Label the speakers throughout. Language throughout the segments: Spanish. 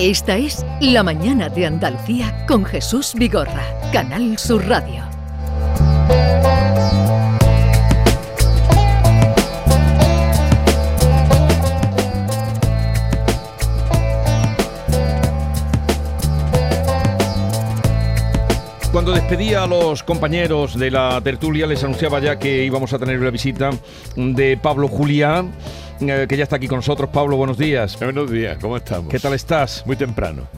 Speaker 1: Esta es La Mañana de Andalucía con Jesús Vigorra, Canal Sur Radio.
Speaker 2: Cuando despedía a los compañeros de la tertulia les anunciaba ya que íbamos a tener la visita de Pablo Julián, eh, que ya está aquí con nosotros. Pablo, buenos días.
Speaker 3: Buenos días, ¿cómo estamos?
Speaker 2: ¿Qué tal estás?
Speaker 3: Muy temprano,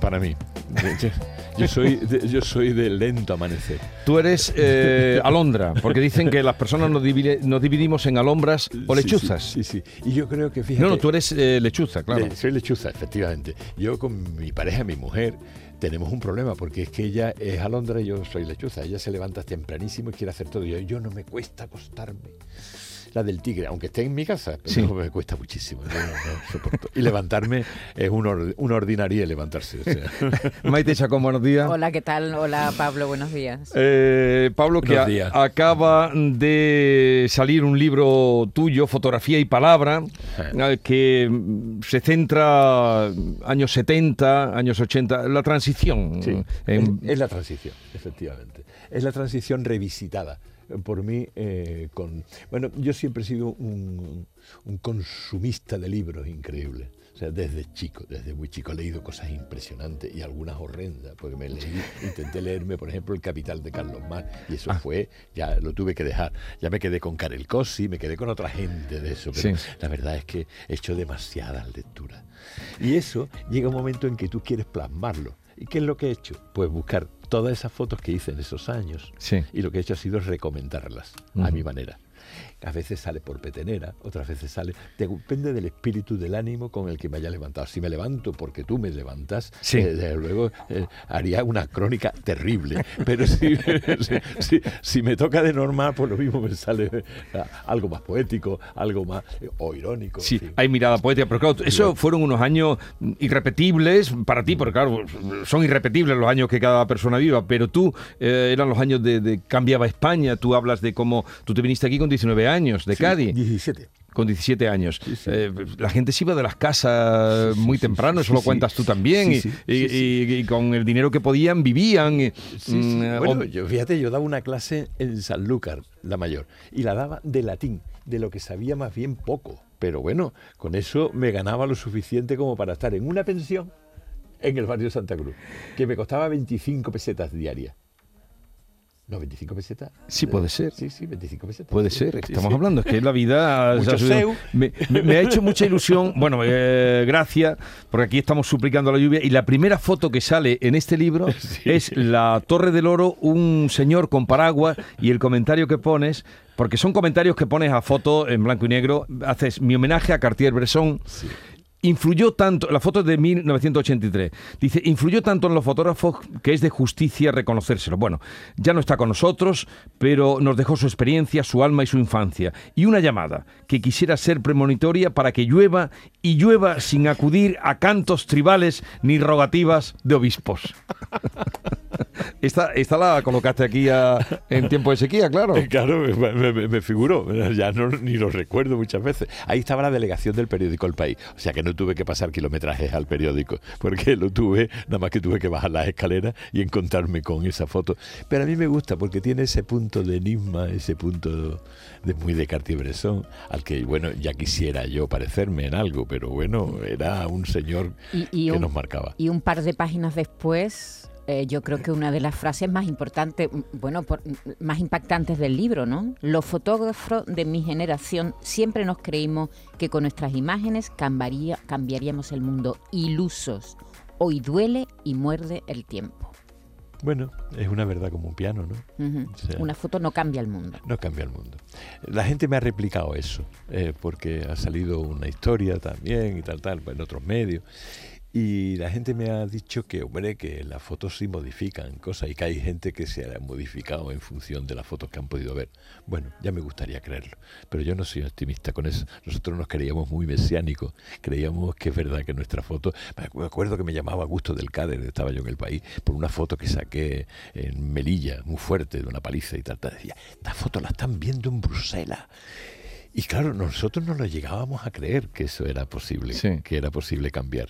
Speaker 3: para mí. Yo soy, de, yo soy de lento amanecer.
Speaker 2: Tú eres eh, alondra, porque dicen que las personas nos, nos, dividimos en alhombras o lechuzas.
Speaker 3: Sí, sí, Y yo creo que, fíjate...
Speaker 2: No, no, tú eres eh, lechuza, claro.
Speaker 3: soy lechuza, efectivamente. Yo con mi pareja, mi mujer, tenemos un problema, porque es que ella es alondra y yo soy lechuza. Ella se levanta tempranísimo y quiere hacer todo. Yo, yo no me cuesta acostarme la del tigre, aunque esté en mi casa, pero me cuesta muchísimo. y levantarme es un, un ordinario levantarse.
Speaker 2: Maite Chacón, buenos días.
Speaker 4: Hola, ¿qué tal? Hola, Pablo, buenos días.
Speaker 2: Eh, Pablo, que acaba de salir un libro tuyo, Fotografía y Palabra, eh. que se centra años 70, años 80, la transición.
Speaker 3: Sí, es la transición, efectivamente. Es la transición revisitada por mí eh, con... Bueno, yo siempre he sido un, consumista de libros increíble. O sea, desde chico, desde muy chico he leído cosas impresionantes y algunas horrendas, porque me leí, intenté leerme, por ejemplo, El Capital de Carlos Marx, y eso ah. fue, ya lo tuve que dejar. Ya me quedé con Karel Cosi, me quedé con otra gente de eso, pero la verdad es que he hecho demasiadas lecturas. Y eso llega un momento en que tú quieres plasmarlo. ¿Y qué es lo que he hecho? Pues buscar todas esas fotos que hice en esos años. Y lo que he hecho ha sido recomendarlas a mi manera a veces sale por petenera, otras veces sale. Depende del espíritu, del ánimo con el que me haya levantado. Si me levanto porque tú me levantas, eh, desde luego eh, haría una crónica terrible. Pero si, si, me toca de normal, pues lo mismo me sale eh, algo más poético, algo más o irónico.
Speaker 2: Sí, hay mirada poética, pero claro, eso fueron unos años irrepetibles para ti, porque claro, son irrepetibles los años que cada persona viva, pero tú eran los años de, de cambiaba España, tú hablas de cómo tú te viniste aquí con 19 años de Cádiz.
Speaker 3: 17
Speaker 2: con 17 años. Eh, la gente se iba de las casas muy temprano, eso lo cuentas tú también, y, con el dinero que podían vivían.
Speaker 3: Mm, bueno, yo, fíjate, yo daba una clase en Sanlúcar, la mayor, y la daba de latín, de lo que sabía más bien poco. Pero bueno, con eso me ganaba lo suficiente como para estar en una pensión en el barrio Santa Cruz, que me costaba 25 pesetas diarias. No, 25 pesetas.
Speaker 2: Sí, puede ser.
Speaker 3: Sí, sí, 25 pesetas.
Speaker 2: Puede ser, estamos hablando, es que la vida... me, ha hecho mucha ilusión, bueno, eh, gracias, porque aquí estamos suplicando la lluvia, y la primera foto que sale en este libro es la Torre del Oro, un señor con paraguas, y el comentario que pones, porque son comentarios que pones a foto en blanco y negro, haces mi homenaje a Cartier-Bresson, influyó tanto, la foto es de 1983, dice, influyó tanto en los fotógrafos que es de justicia reconocérselo. Bueno, ya no está con nosotros, pero nos dejó su experiencia, su alma y su infancia. Y una llamada que quisiera ser premonitoria para que llueva y llueva sin acudir a cantos tribales ni rogativas de obispos. Esta, esta la colocaste aquí en tiempo de sequía, claro.
Speaker 3: Claro, me, me, ya no, ni lo recuerdo muchas veces. Ahí estaba la delegación del periódico El País, o sea que no tuve que pasar kilometrajes al periódico, porque lo tuve, nada más que tuve que bajar las escaleras y encontrarme con esa foto. Pero a mí me gusta porque tiene ese punto de enigma, ese punto de muy de Cartier-Bresson, al que, bueno, ya quisiera yo parecerme en algo, pero bueno, era un señor que nos marcaba.
Speaker 4: Y un par de páginas después eh, yo creo que una de las frases más importantes, bueno, más impactantes del libro, ¿no? Los fotógrafos de mi generación siempre nos creímos que con nuestras imágenes cambiaríamos el mundo. Ilusos. Hoy duele y muerde el tiempo.
Speaker 3: Bueno, es una verdad como un piano, ¿no?
Speaker 4: una foto no cambia el mundo.
Speaker 3: No cambia el mundo. La gente me ha replicado eso, eh, porque ha salido una historia también y tal, tal, en otros medios. Y la gente me ha dicho que, hombre, que las fotos sí modifican cosas y que hay gente que se ha modificado en función de las fotos que han podido ver. Bueno, ya me gustaría creerlo, pero yo no soy optimista con eso. Nosotros nos creíamos muy mesiánicos, creíamos que es verdad que nuestra foto... Me acuerdo que me llamaba Gusto del Cáder, estaba yo en el país, por una foto que saqué en Melilla, muy fuerte, de una paliza y tal. Decía, esta foto la están viendo en Bruselas. Y claro, nosotros no lo llegábamos a creer que eso era posible, que era posible cambiar.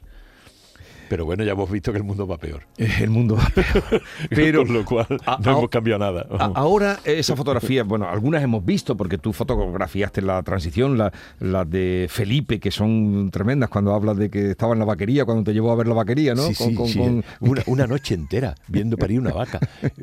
Speaker 3: Pero bueno, ya hemos visto que el mundo va peor.
Speaker 2: El mundo va peor.
Speaker 3: Pero, Con lo cual no hemos cambiado nada.
Speaker 2: ahora esa fotografía, bueno, algunas hemos visto porque tú fotografiaste la transición, las la de Felipe, que son tremendas cuando hablas de que estaba en la vaquería, cuando te llevó a ver la vaquería, ¿no?
Speaker 3: Sí, con, sí, Una, noche entera viendo parir una vaca.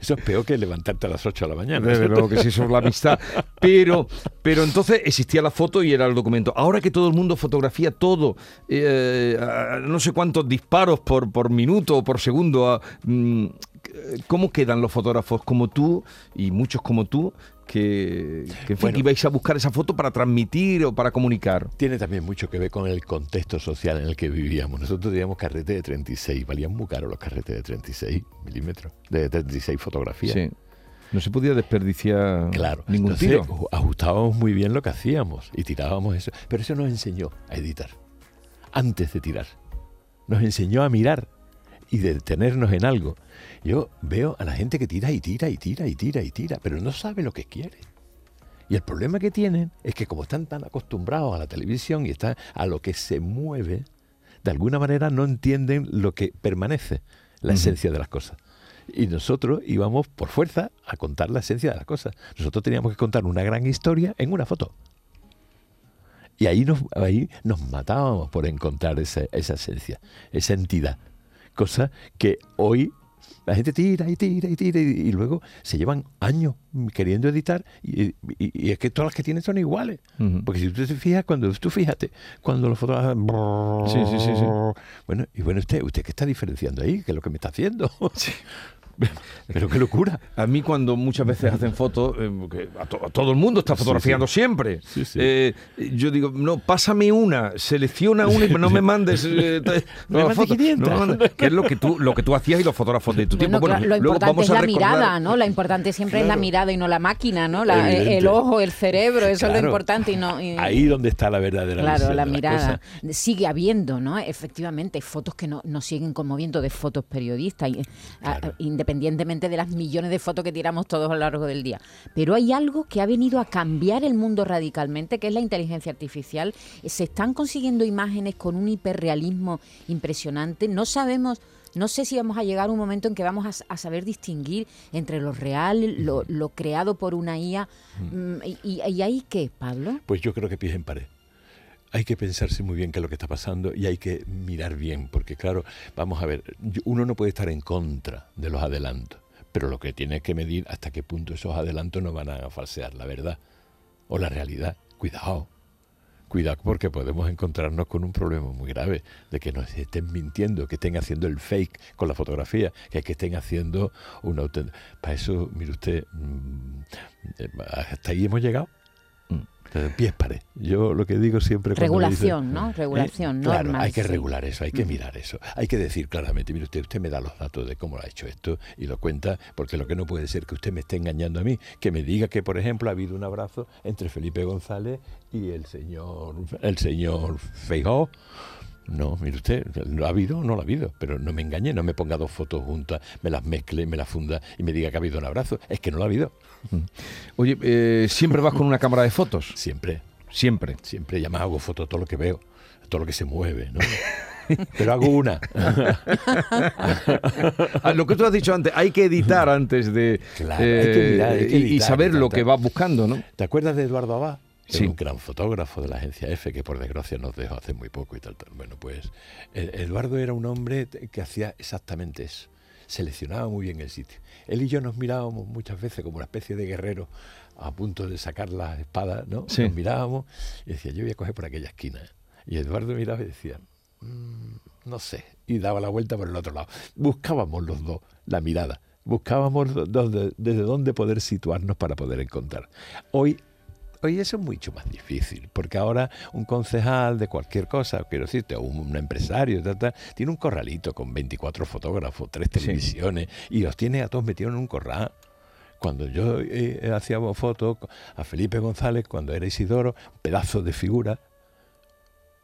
Speaker 3: Eso es peor que levantarte a las 8 de la mañana.
Speaker 2: Desde luego que sí, eso es la amistad. Pero, pero entonces existía la foto y era el documento. Ahora que todo el mundo fotografía todo, eh, no sé cuántos disparos por, por minuto o por segundo, mm, ¿cómo quedan los fotógrafos como tú y muchos como tú que, que ibais a buscar esa foto para transmitir o para comunicar.
Speaker 3: Tiene también mucho que ver con el contexto social en el que vivíamos. Nosotros teníamos carretes de 36, valían muy caro los carretes de 36 milímetros, de 36 fotografías. Sí.
Speaker 2: No se podía desperdiciar claro. ningún Entonces, tiro.
Speaker 3: Ajustábamos muy bien lo que hacíamos y tirábamos eso. Pero eso nos enseñó a editar, antes de tirar. Nos enseñó a mirar y detenernos en algo. Yo veo a la gente que tira y tira y tira y tira y tira, pero no sabe lo que quiere. Y el problema que tienen es que como están tan acostumbrados a la televisión y están a lo que se mueve, de alguna manera no entienden lo que permanece, la esencia de las cosas. Y nosotros íbamos por fuerza a contar la esencia de las cosas. Nosotros teníamos que contar una gran historia en una foto. Y ahí nos, ahí nos matábamos por encontrar esa, esa esencia, esa entidad. Cosa que hoy la gente tira y tira y tira y, luego se llevan años queriendo editar y, es que todas las que tienen son iguales. Porque si tú te fijas, cuando tú fíjate, cuando los fotógrafos... Sí, sí, sí, sí. Bueno, y bueno, usted, ¿usted qué está diferenciando ahí? ¿Qué es lo que me está haciendo? Sí. Pero qué locura.
Speaker 2: A mí cuando muchas veces hacen fotos, eh, a, todo el mundo está fotografiando siempre, eh, yo digo, no, pásame una, selecciona una y no me mandes eh,
Speaker 3: no,
Speaker 2: que es lo que tú lo que tú hacías y los fotógrafos de tu tiempo.
Speaker 4: Bueno, lo importante es la mirada, ¿no? Lo importante siempre es la mirada y no la máquina, ¿no? el ojo, el cerebro, eso es lo importante y no
Speaker 3: ahí donde está la verdadera
Speaker 4: Claro, la mirada. Sigue habiendo, ¿no? Efectivamente, fotos que no, nos siguen conmoviendo de fotos periodistas, independientemente independientemente de las millones de fotos que tiramos todos a lo largo del día. Pero hay algo que ha venido a cambiar el mundo radicalmente, que es la inteligencia artificial. Se están consiguiendo imágenes con un hiperrealismo impresionante. No sabemos... No sé si vamos a llegar a un momento en que vamos a, saber distinguir entre lo real, lo, creado por una IA. Mm, y, y, ahí qué, Pablo?
Speaker 3: Pues yo creo que pies en pared hay que pensarse muy bien qué es lo que está pasando y hay que mirar bien, porque claro, vamos a ver, uno no puede estar en contra de los adelantos, pero lo que tiene que medir hasta qué punto esos adelantos no van a falsear la verdad o la realidad. Cuidado, cuidado porque podemos encontrarnos con un problema muy grave de que nos estén mintiendo, que estén haciendo el fake con la fotografía, que, estén haciendo un auténtico... Para eso, mire usted, mm, eh, hasta ahí hemos llegado. Pies pared. Yo lo que digo siempre.
Speaker 4: Regulación, ¿no? Regulación,
Speaker 3: ¿no? Claro, hay que regular eso, hay que mm. mirar eso. Hay que decir claramente, mire usted, usted me da los datos de cómo lo ha hecho esto y lo cuenta, porque lo que no puede ser que usted me esté engañando a mí, que me diga que, por ejemplo, ha habido un abrazo entre Felipe González y el señor, el señor Feijó no, mire usted, ¿lo ha habido o no lo ha habido? Pero no me engañe, no me ponga dos fotos juntas, me las mezcle, me las funda y me diga que ha habido un abrazo. Es que no lo ha habido.
Speaker 2: Mm. Oye, eh, ¿siempre vas con una cámara de fotos?
Speaker 3: Siempre.
Speaker 2: Siempre.
Speaker 3: Siempre, ya más hago fotos todo lo que veo, todo lo que se mueve, ¿no? Pero hago una.
Speaker 2: Ah, lo que tú has dicho antes, hay que editar antes de... Claro, hay que mirar, hay que editar, y, saber lo que vas buscando, ¿no?
Speaker 3: ¿Te acuerdas de Eduardo Abad? Un gran fotógrafo de la agencia F que por desgracia nos dejó hace muy poco y tal. tal. Bueno, pues eh, Eduardo era un hombre que hacía exactamente eso. Seleccionaba muy bien el sitio. Él y yo nos mirábamos muchas veces como una especie de guerrero a punto de sacar las espadas, ¿no? Nos mirábamos y decía, yo voy a coger por aquella esquina. Y Eduardo miraba y decía, mm, no sé, y daba la vuelta por el otro lado. Buscábamos los dos la mirada, buscábamos desde dónde poder situarnos para poder encontrar. Hoy Hoy eso es mucho más difícil, porque ahora un concejal de cualquier cosa, quiero decirte, o un, empresario, tiene un corralito con 24 fotógrafos, tres televisiones, y los tiene a todos metidos en un corral. Cuando yo eh, hacía fotos a Felipe González, cuando era Isidoro, pedazo de figura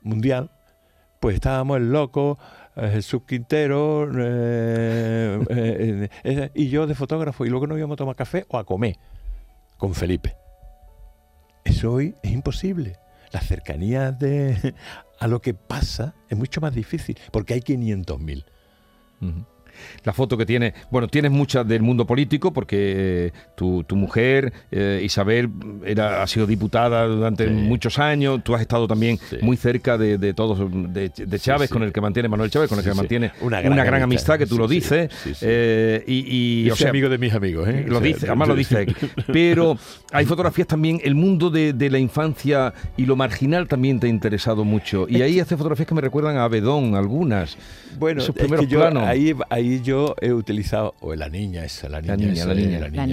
Speaker 3: mundial, pues estábamos el loco, eh, Jesús Quintero eh, y yo de fotógrafo, y luego nos íbamos a tomar café o a comer con Felipe. Hoy es imposible. la cercanía de, a lo que pasa es mucho más difícil, porque hay 500.000
Speaker 2: la foto que tiene, bueno, tienes muchas del mundo político porque eh, tu, mujer, eh, Isabel, era, ha sido diputada durante muchos años, tú has estado también muy cerca de, todos, de, Chávez, con el que mantiene Manuel Chávez, con el que mantiene una gran, amistad, que tú lo dices.
Speaker 3: Eh, y, o sea, amigo de mis amigos, ¿eh?
Speaker 2: Lo dice, además lo dice. Pero hay fotografías también, el mundo de, la infancia y lo marginal también te ha interesado mucho. Y ahí hace fotografías que me recuerdan a Bedón, algunas.
Speaker 3: Bueno, Esos primeros planos. Ahí, ahí yo he utilizado, o la niña esa, la niña, la niña,
Speaker 4: la niña, la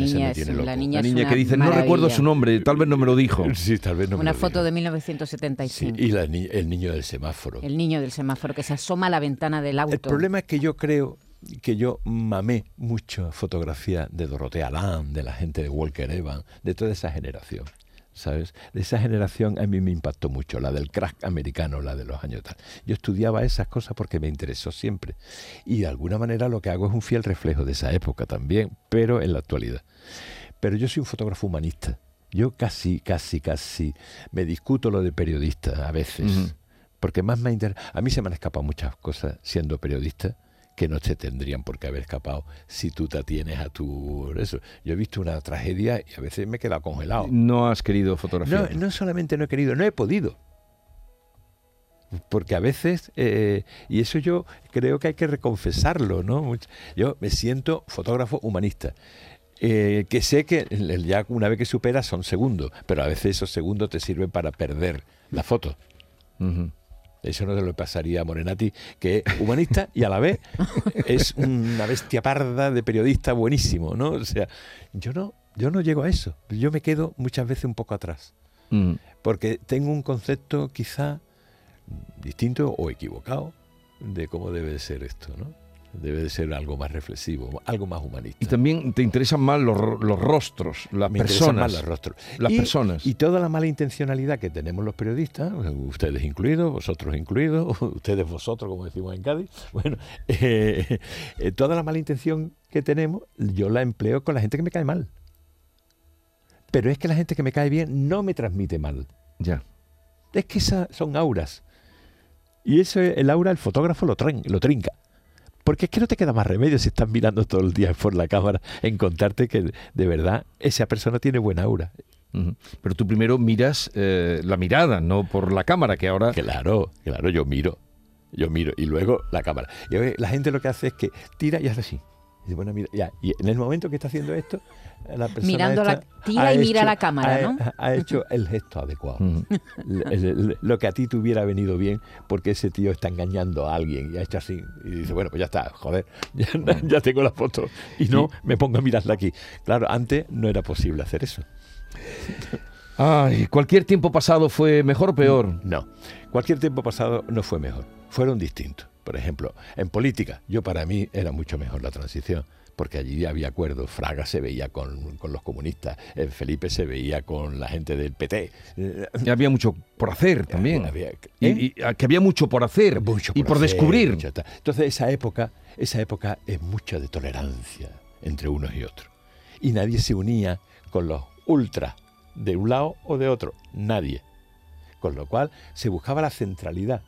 Speaker 4: niña, la
Speaker 2: niña, que dice, no recuerdo su nombre, tal vez no me lo dijo.
Speaker 3: Sí, tal vez no
Speaker 4: Una foto de 1975.
Speaker 3: y el niño del semáforo.
Speaker 4: El niño del semáforo que se asoma a la ventana del auto.
Speaker 3: El problema es que yo creo que yo mamé mucho fotografía de Dorotea Land, de la gente de Walker Evans, de toda esa generación. ¿Sabes? De esa generación a mí me impactó mucho, la del crack americano, la de los años tal. Yo estudiaba esas cosas porque me interesó siempre. Y de alguna manera lo que hago es un fiel reflejo de esa época también, pero en la actualidad. Pero yo soy un fotógrafo humanista. Yo casi, casi, casi me discuto lo de periodista a veces. Porque más me interesa. A mí se me han escapado muchas cosas siendo periodista que no te tendrían por qué haber escapado si tú te atienes a tu... Eso. Yo he visto una tragedia y a veces me he quedado congelado.
Speaker 2: No has querido fotografiar.
Speaker 3: No, no solamente no he querido, no he podido. Porque a veces, eh, y eso yo creo que hay que reconfesarlo, ¿no? Yo me siento fotógrafo humanista. Eh, que sé que ya una vez que superas son segundos, pero a veces esos segundos te sirven para perder la foto. Eso no se lo pasaría a Morenati, que es humanista y a la vez es una bestia parda de periodista buenísimo, ¿no? O sea, yo no, yo no llego a eso. Yo me quedo muchas veces un poco atrás. Mm. Porque tengo un concepto quizá distinto o equivocado de cómo debe ser esto, ¿no? Debe de ser algo más reflexivo, algo más humanista.
Speaker 2: Y también te interesan más los, rostros, las personas.
Speaker 3: Más los rostros.
Speaker 2: Las personas.
Speaker 3: Y toda la mala intencionalidad que tenemos los periodistas, ustedes incluidos, vosotros incluidos, ustedes vosotros, como decimos en Cádiz, bueno, eh, eh, toda la mala intención que tenemos, yo la empleo con la gente que me cae mal. Pero es que la gente que me cae bien no me transmite mal.
Speaker 2: Ya.
Speaker 3: Es que esas son auras. Y eso, el aura, el fotógrafo lo, lo trinca. Porque es que no te queda más remedio si estás mirando todo el día por la cámara en contarte que de verdad esa persona tiene buena aura.
Speaker 2: Pero tú primero miras eh, la mirada, no por la cámara, que ahora...
Speaker 3: Claro, claro, yo miro. Yo miro y luego la cámara. Y la gente lo que hace es que tira y hace así. Y, bueno, mira, ya. y en el momento que está haciendo esto, la persona
Speaker 4: Mirando la tira y mira la cámara,
Speaker 3: ha,
Speaker 4: ¿no?
Speaker 3: Ha hecho el gesto adecuado. lo que a ti te hubiera venido bien, porque ese tío está engañando a alguien y ha hecho así. Y dice, bueno, pues ya está, joder, ya, tengo la foto. Y no me pongo a mirarla aquí. Claro, antes no era posible hacer eso.
Speaker 2: Ay, ¿cualquier tiempo pasado fue mejor o peor?
Speaker 3: No, cualquier tiempo pasado no fue mejor. Fueron distintos. Por ejemplo, en política, yo para mí era mucho mejor la transición, porque allí había acuerdos. Fraga se veía con, los comunistas, eh, Felipe se veía con la gente del PT.
Speaker 2: Y había mucho por hacer también. y, ah, que había mucho por hacer y por descubrir.
Speaker 3: Entonces esa época, esa época es mucha de tolerancia entre unos y otros. Y nadie se unía con los ultras de un lado o de otro. Nadie. Con lo cual se buscaba la centralidad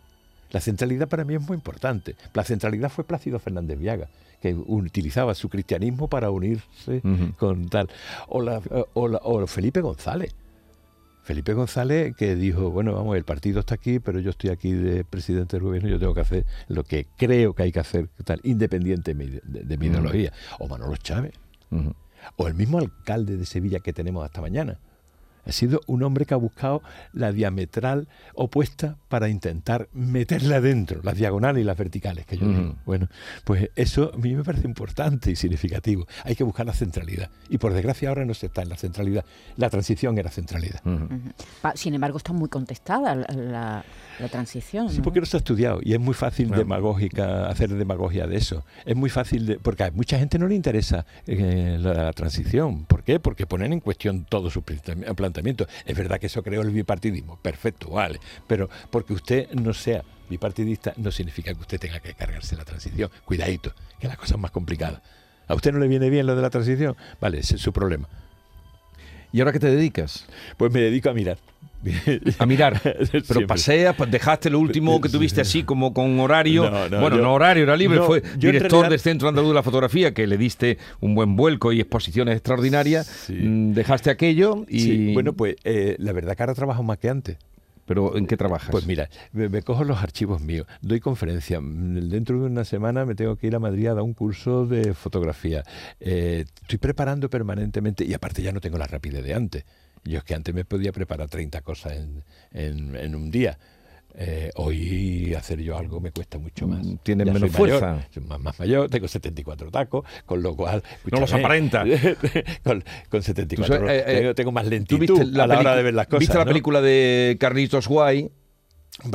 Speaker 3: la centralidad para mí es muy importante. La centralidad fue Plácido Fernández Viaga, que utilizaba su cristianismo para unirse con tal. O, o, Felipe González. Felipe González que dijo, bueno, vamos, el partido está aquí, pero yo estoy aquí de presidente del gobierno, yo tengo que hacer lo que creo que hay que hacer, tal, independiente de, mi ideología. O Manolo Chávez. O el mismo alcalde de Sevilla que tenemos hasta mañana ha sido un hombre que ha buscado la diametral opuesta para intentar meterla dentro, las diagonales y las verticales que yo digo. Bueno, pues eso a mí me parece importante y significativo. Hay que buscar la centralidad. Y por desgracia ahora no se está en la centralidad. La transición era centralidad.
Speaker 4: Sin embargo, está muy contestada la, transición.
Speaker 3: Sí, porque no se ha estudiado y es muy fácil demagógica hacer demagogia de eso. Es muy fácil, de, porque a mucha gente no le interesa eh, la, transición. ¿Por qué? Porque ponen en cuestión todo su planteamiento es verdad que eso creó el bipartidismo, perfecto, vale, pero porque usted no sea bipartidista no significa que usted tenga que cargarse la transición. Cuidadito, que la cosa es más complicada. ¿A usted no le viene bien lo de la transición? Vale, ese es su problema.
Speaker 2: ¿Y ahora qué te dedicas?
Speaker 3: Pues me dedico a mirar.
Speaker 2: A mirar. Pero paseas, pues dejaste lo último que tuviste así como con horario. bueno, no horario, era libre. fue director del Centro Andaluz de la Fotografía, que le diste un buen vuelco y exposiciones extraordinarias. Mm, dejaste aquello y.
Speaker 3: Bueno, pues eh, la verdad que ahora trabajo más que antes.
Speaker 2: ¿Pero en qué trabajas?
Speaker 3: Pues mira, me, cojo los archivos míos, doy conferencia. Dentro de una semana me tengo que ir a Madrid a dar un curso de fotografía. Eh, estoy preparando permanentemente y aparte ya no tengo la rapidez de antes. Yo es que antes me podía preparar 30 cosas en, un día. Eh, hoy hacer yo algo me cuesta mucho más. Mm,
Speaker 2: Tienes menos fuerza.
Speaker 3: soy más, más, mayor, tengo 74 tacos, con lo cual...
Speaker 2: No los aparenta.
Speaker 3: con, con, 74 eh, eh, tengo, más lentitud a la hora de ver las cosas.
Speaker 2: ¿Viste la película de Carlitos Guay?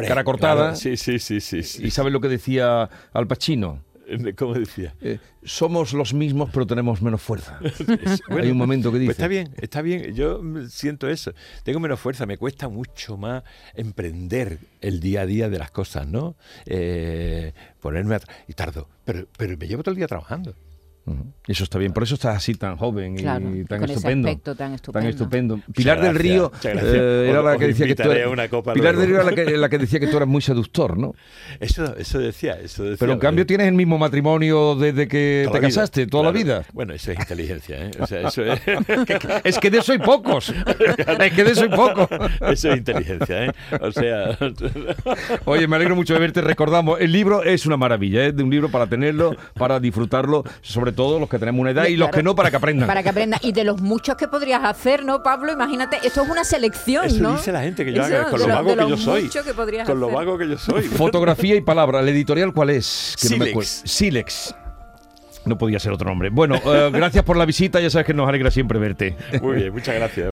Speaker 2: cara cortada.
Speaker 3: sí, sí, sí, sí, sí.
Speaker 2: ¿Y sabes lo que decía Al Pacino?
Speaker 3: ¿Cómo decía?
Speaker 2: Eh, somos los mismos, pero tenemos menos fuerza. Hay un momento que pues dice.
Speaker 3: está bien, está bien. Yo siento eso. Tengo menos fuerza. Me cuesta mucho más emprender el día a día de las cosas, ¿no? Eh, ponerme a y tardo. Pero, pero me llevo todo el día trabajando.
Speaker 2: Eso está bien, por eso estás así tan joven y tan, estupendo,
Speaker 4: tan, estupendo.
Speaker 2: Pilar del Río eh, era la que decía que tú Pilar del Río era la que, decía que tú eras muy seductor, ¿no?
Speaker 3: Eso, eso decía, eso decía.
Speaker 2: Pero en cambio tienes el mismo matrimonio desde que te casaste, toda la vida.
Speaker 3: Bueno, eso es inteligencia, ¿eh? O sea, eso es...
Speaker 2: es que de eso hay pocos. es que de eso hay pocos.
Speaker 3: eso es inteligencia, ¿eh? O sea.
Speaker 2: Oye, me alegro mucho de verte. Recordamos, el libro es una maravilla, ¿eh? De un libro para tenerlo, para disfrutarlo, sobre todo todos los que tenemos una edad y, los que no para que aprendan.
Speaker 4: Para que aprendan. Y de los muchos que podrías hacer, ¿no, Pablo? Imagínate, esto es una selección,
Speaker 3: Eso
Speaker 4: ¿no?
Speaker 3: dice la gente que yo haga, con lo vago que yo soy. con lo vago que yo soy.
Speaker 2: Fotografía y palabra. ¿El editorial cuál es?
Speaker 3: Silex.
Speaker 2: Silex. No podía ser otro nombre. Bueno, eh, gracias por la visita, ya sabes que nos alegra siempre verte.
Speaker 3: Muy bien, muchas gracias.